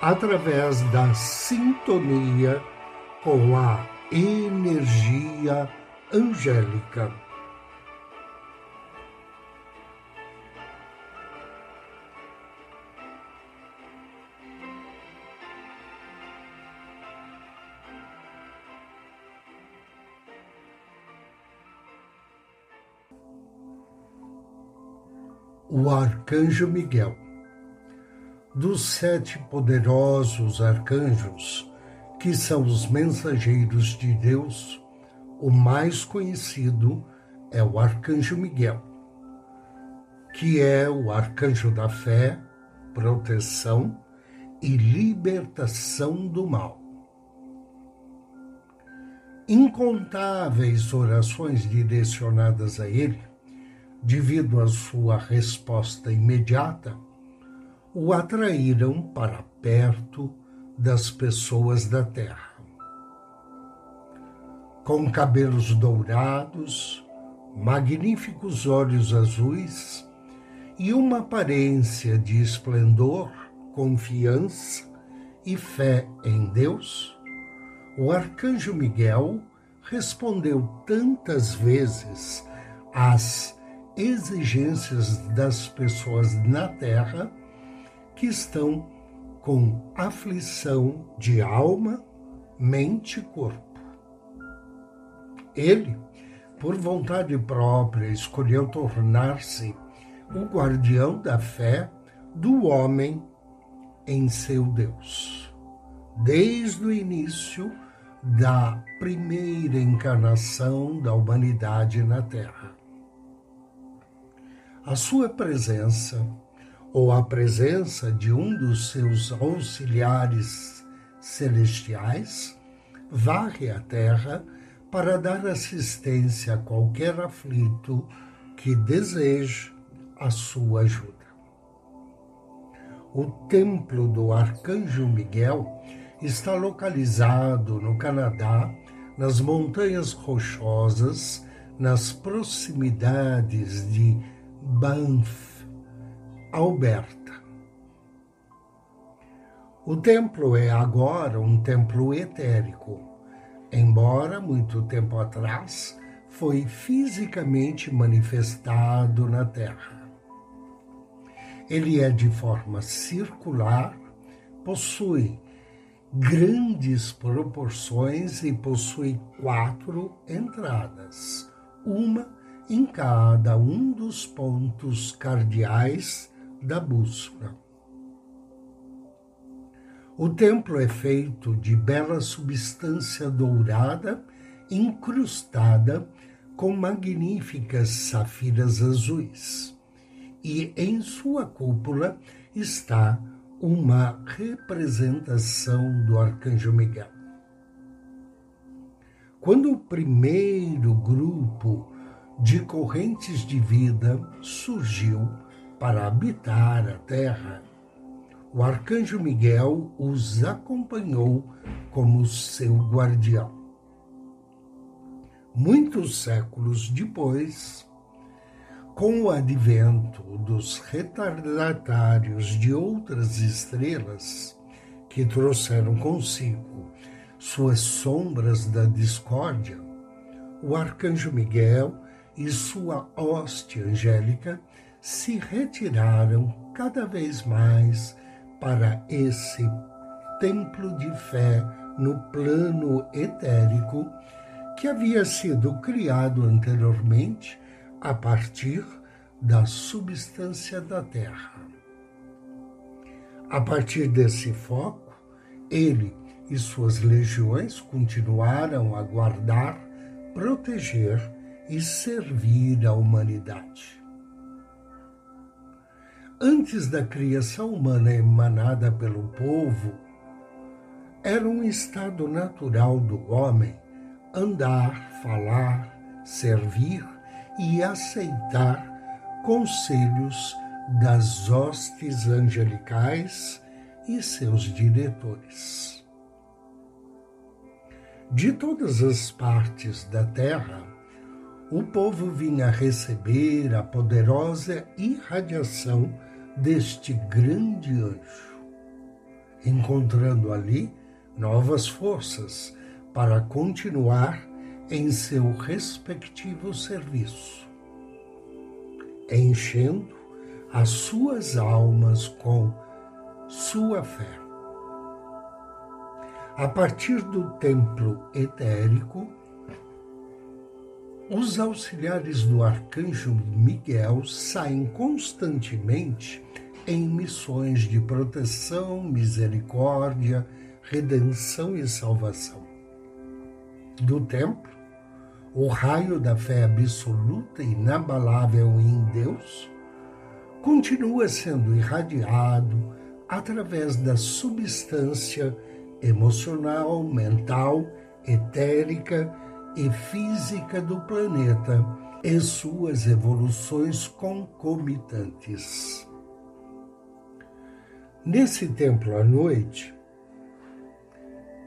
através da sintonia com a energia angélica. O Arcanjo Miguel dos sete poderosos arcanjos, que são os mensageiros de Deus, o mais conhecido é o Arcanjo Miguel, que é o arcanjo da fé, proteção e libertação do mal. Incontáveis orações direcionadas a ele, devido à sua resposta imediata, o atraíram para perto das pessoas da terra. Com cabelos dourados, magníficos olhos azuis e uma aparência de esplendor, confiança e fé em Deus, o arcanjo Miguel respondeu tantas vezes às exigências das pessoas na terra que estão com aflição de alma, mente e corpo. Ele, por vontade própria, escolheu tornar-se o guardião da fé do homem em seu Deus. Desde o início da primeira encarnação da humanidade na Terra. A sua presença ou a presença de um dos seus auxiliares celestiais, varre a terra para dar assistência a qualquer aflito que deseje a sua ajuda. O templo do Arcanjo Miguel está localizado no Canadá, nas Montanhas Rochosas, nas proximidades de Banff, Alberta. O templo é agora um templo etérico, embora muito tempo atrás foi fisicamente manifestado na Terra. Ele é de forma circular, possui grandes proporções e possui quatro entradas, uma em cada um dos pontos cardeais da bússola. O templo é feito de bela substância dourada incrustada com magníficas safiras azuis, e em sua cúpula está uma representação do arcanjo Miguel. Quando o primeiro grupo de correntes de vida surgiu para habitar a terra, o arcanjo Miguel os acompanhou como seu guardião. Muitos séculos depois, com o advento dos retardatários de outras estrelas que trouxeram consigo suas sombras da discórdia, o arcanjo Miguel e sua hoste angélica se retiraram cada vez mais para esse templo de fé no plano etérico que havia sido criado anteriormente a partir da substância da Terra. A partir desse foco, ele e suas legiões continuaram a guardar, proteger e servir a humanidade. Antes da criação humana emanada pelo povo era um estado natural do homem andar, falar, servir e aceitar conselhos das hostes angelicais e seus diretores. De todas as partes da terra, o povo vinha receber a poderosa irradiação deste grande anjo, encontrando ali novas forças para continuar em seu respectivo serviço, enchendo as suas almas com sua fé. A partir do templo etérico, os auxiliares do arcanjo Miguel saem constantemente em missões de proteção, misericórdia, redenção e salvação. Do templo, o raio da fé absoluta e inabalável em Deus continua sendo irradiado através da substância emocional, mental, etérica e física do planeta e suas evoluções concomitantes. Nesse templo à noite,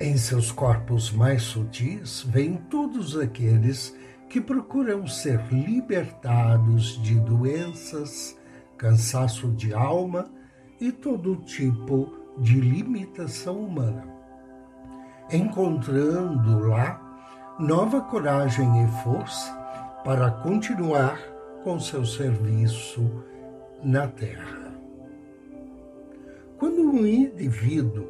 em seus corpos mais sutis, vêm todos aqueles que procuram ser libertados de doenças, cansaço de alma e todo tipo de limitação humana, encontrando lá nova coragem e força para continuar com seu serviço na Terra. Quando um indivíduo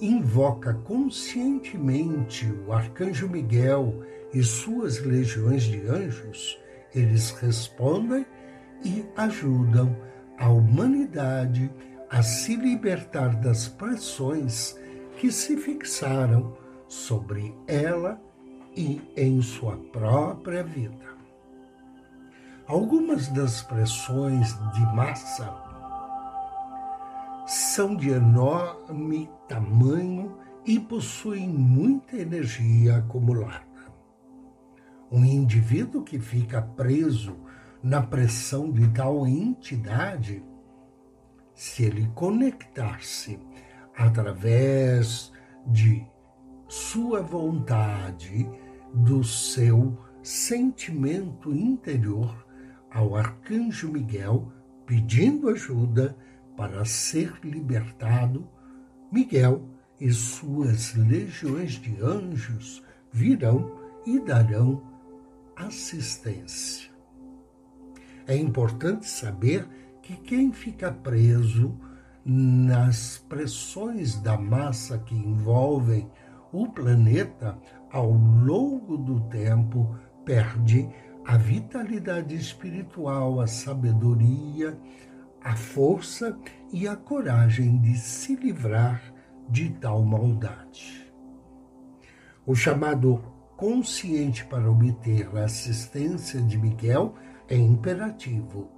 invoca conscientemente o arcanjo Miguel e suas legiões de anjos, eles respondem e ajudam a humanidade a se libertar das pressões que se fixaram sobre ela e em sua própria vida. Algumas das pressões de massa são de enorme tamanho e possuem muita energia acumulada. Um indivíduo que fica preso na pressão de tal entidade, se ele conectar-se através de sua vontade, do seu sentimento interior ao arcanjo Miguel, pedindo ajuda para ser libertado, Miguel e suas legiões de anjos virão e darão assistência. É importante saber que quem fica preso nas pressões da massa que envolvem o planeta ao longo do tempo perde a vitalidade espiritual, a sabedoria, a força e a coragem de se livrar de tal maldade. O chamado consciente para obter a assistência de Miguel é imperativo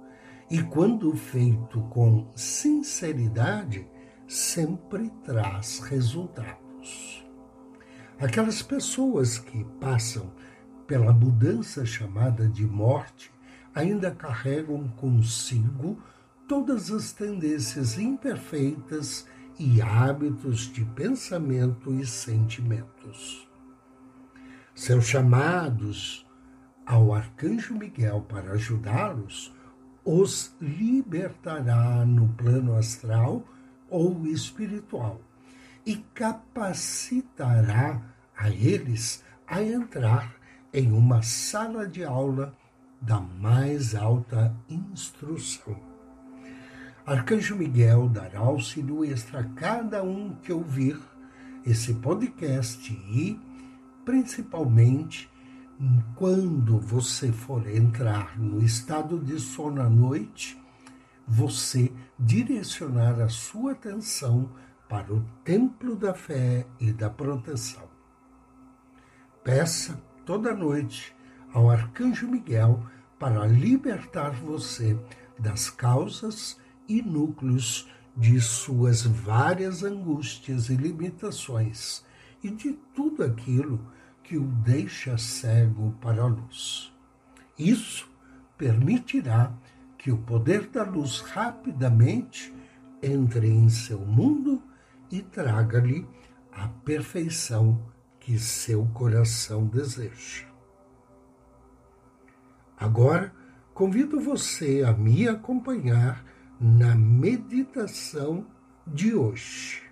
e, quando feito com sinceridade, sempre traz resultados. Aquelas pessoas que passam pela mudança chamada de morte ainda carregam consigo todas as tendências imperfeitas e hábitos de pensamento e sentimentos. Seus chamados ao arcanjo Miguel para ajudá-los os libertará no plano astral ou espiritual e capacitará a eles a entrar em uma sala de aula da mais alta instrução. Arcanjo Miguel dará auxílio extra a cada um que ouvir esse podcast e, principalmente, quando você for entrar no estado de sono à noite, você direcionar a sua atenção para o templo da fé e da proteção. Peça toda noite ao arcanjo Miguel para libertar você das causas e núcleos de suas várias angústias e limitações e de tudo aquilo que o deixa cego para a luz. Isso permitirá que o poder da luz rapidamente entre em seu mundo e traga-lhe a perfeição que seu coração deseja. Agora, convido você a me acompanhar na meditação de hoje.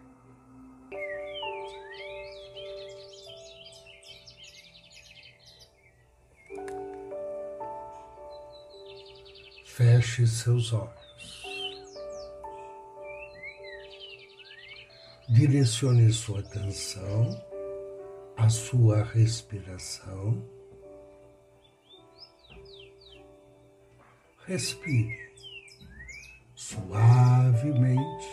Feche seus olhos. Direcione sua atenção à sua respiração. Respire suavemente,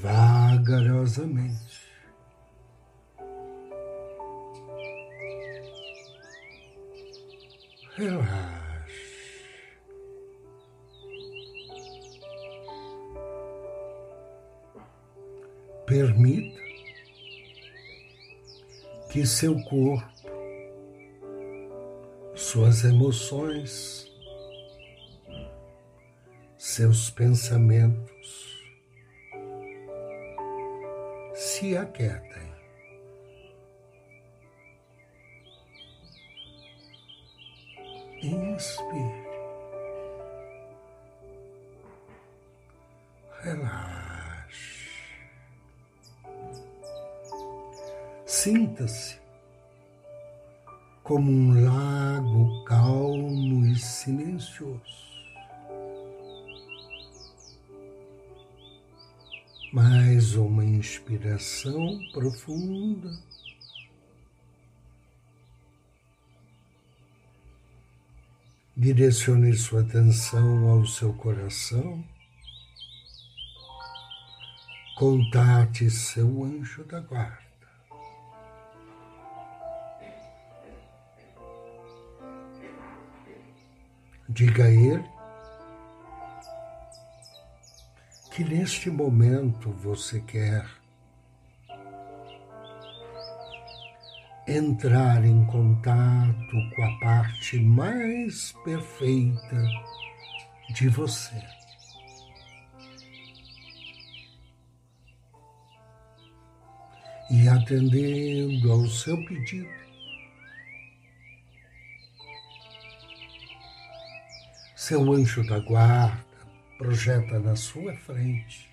vagarosamente. Relaxe. Permita que seu corpo, suas emoções, seus pensamentos se aquietem. Como um lago calmo e silencioso. Mais uma inspiração profunda. Direcione sua atenção ao seu coração. Contate seu anjo da guarda. Diga a ele que neste momento você quer entrar em contato com a parte mais perfeita de você. E atendendo ao seu pedido, seu anjo da guarda projeta na sua frente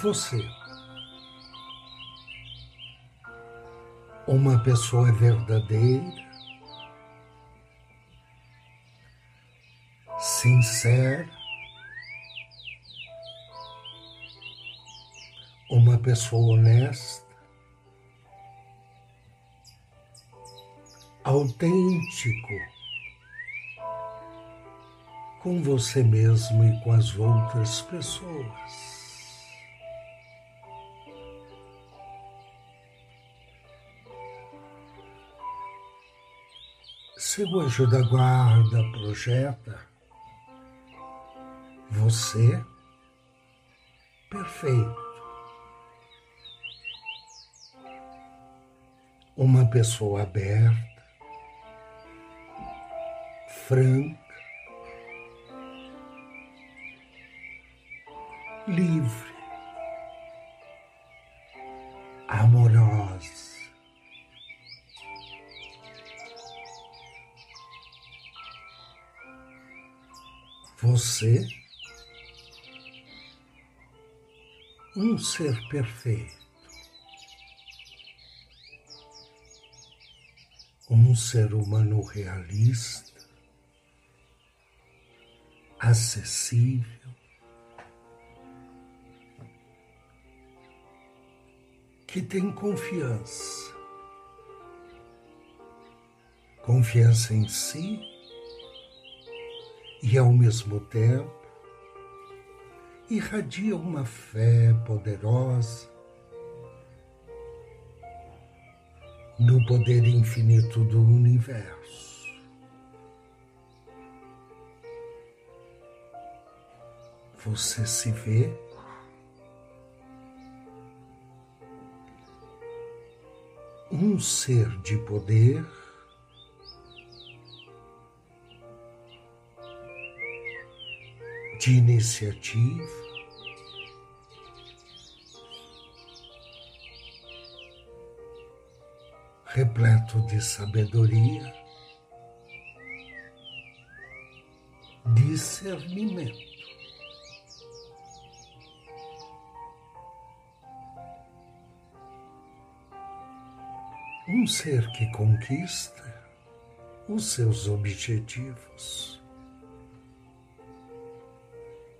você. uma pessoa verdadeira, sincera, uma pessoa honesta, autêntico com você mesmo e com as outras pessoas. Seu anjo da guarda projeta você perfeito. Uma pessoa aberta, franca, livre, amorosa. Você, um ser perfeito, um ser humano realista, acessível, que tem confiança, confiança em si e, ao mesmo tempo, irradia uma fé poderosa no poder infinito do universo. Você se vê? Um ser de poder. De iniciativa, repleto de sabedoria, discernimento. Um ser que conquista os seus objetivos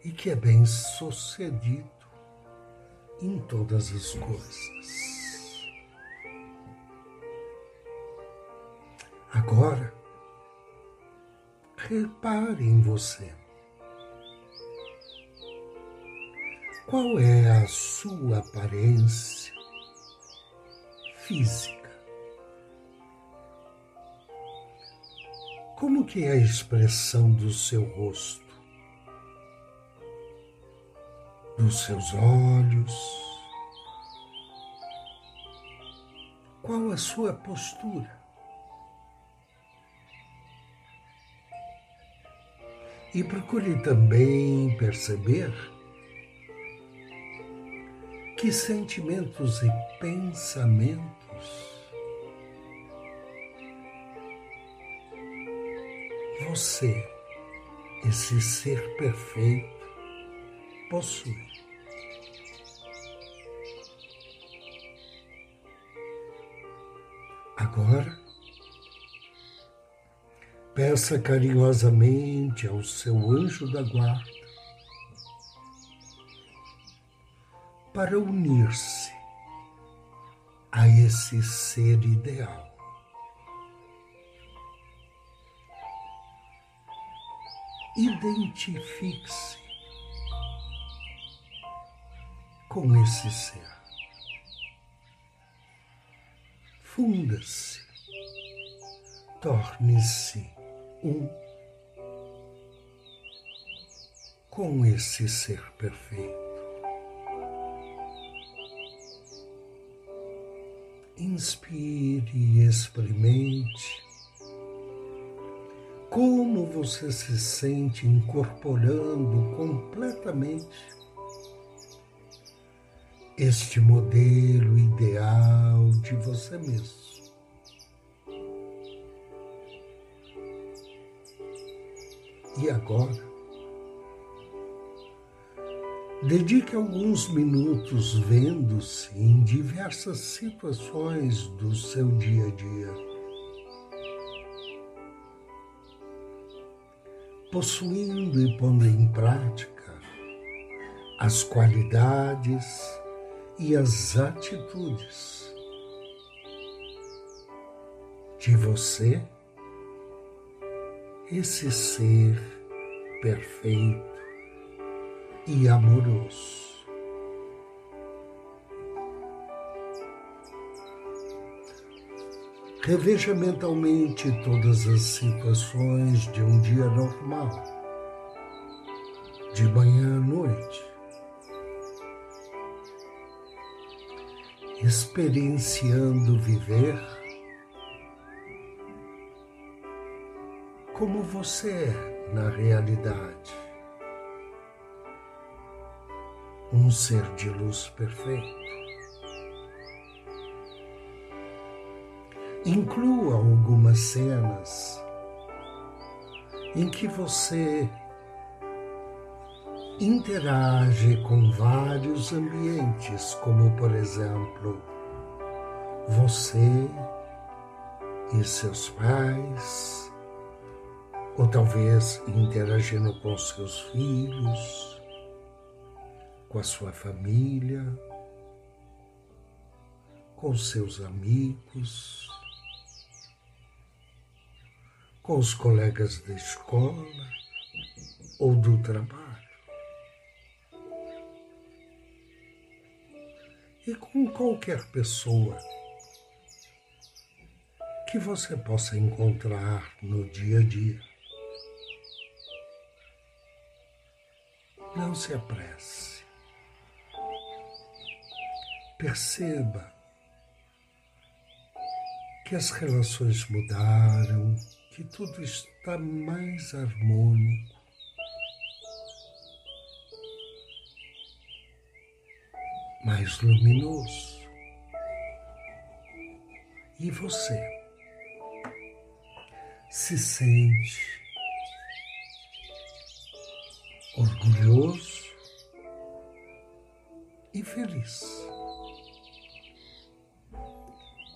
e que é bem sucedido em todas as coisas. Agora, repare em você. Qual é a sua aparência física? Como que é a expressão do seu rosto? dos seus olhos. Qual a sua postura? E procure também perceber que sentimentos e pensamentos você, esse ser perfeito, possui. Agora, peça carinhosamente ao seu anjo da guarda para unir-se a esse ser ideal. Identifique-se com esse ser. Funda-se, torne-se um com esse ser perfeito. Inspire e experimente como você se sente incorporando completamente este modelo ideal de você mesmo. E agora, dedique alguns minutos vendo-se em diversas situações do seu dia a dia. Possuindo e pondo em prática as qualidades e as atitudes de você, esse ser perfeito e amoroso. Reveja mentalmente todas as situações de um dia normal, de manhã à noite experienciando viver como você é na realidade. Um ser de luz perfeito. Inclua algumas cenas em que você interage com vários ambientes, como por exemplo, você e seus pais, ou talvez interagindo com seus filhos, com a sua família, com seus amigos, com os colegas da escola ou do trabalho. e com qualquer pessoa que você possa encontrar no dia a dia. Não se apresse. Perceba que as relações mudaram, que tudo está mais harmônico. Mais luminoso. E você se sente orgulhoso e feliz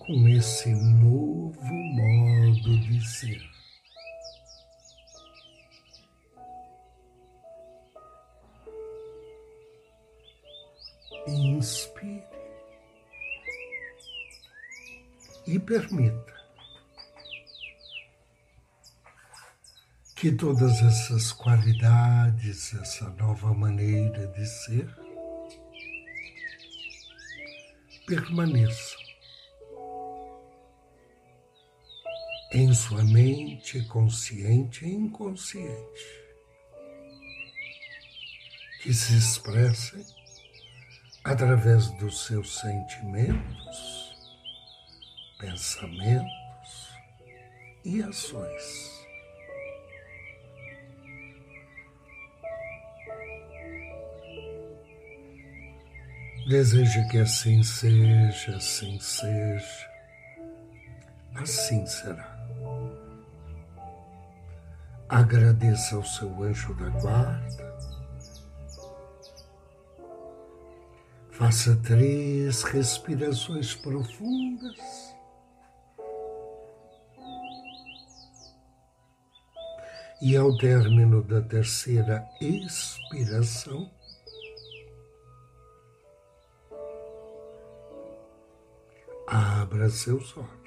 com esse novo modo de ser. Inspire e permita que todas essas qualidades, essa nova maneira de ser, permaneçam em sua mente consciente e inconsciente, que se expressem através dos seus sentimentos, pensamentos e ações. Deseja que assim seja, assim seja, assim será. Agradeça ao seu anjo da guarda. Faça três respirações profundas. E ao término da terceira expiração, abra seus olhos.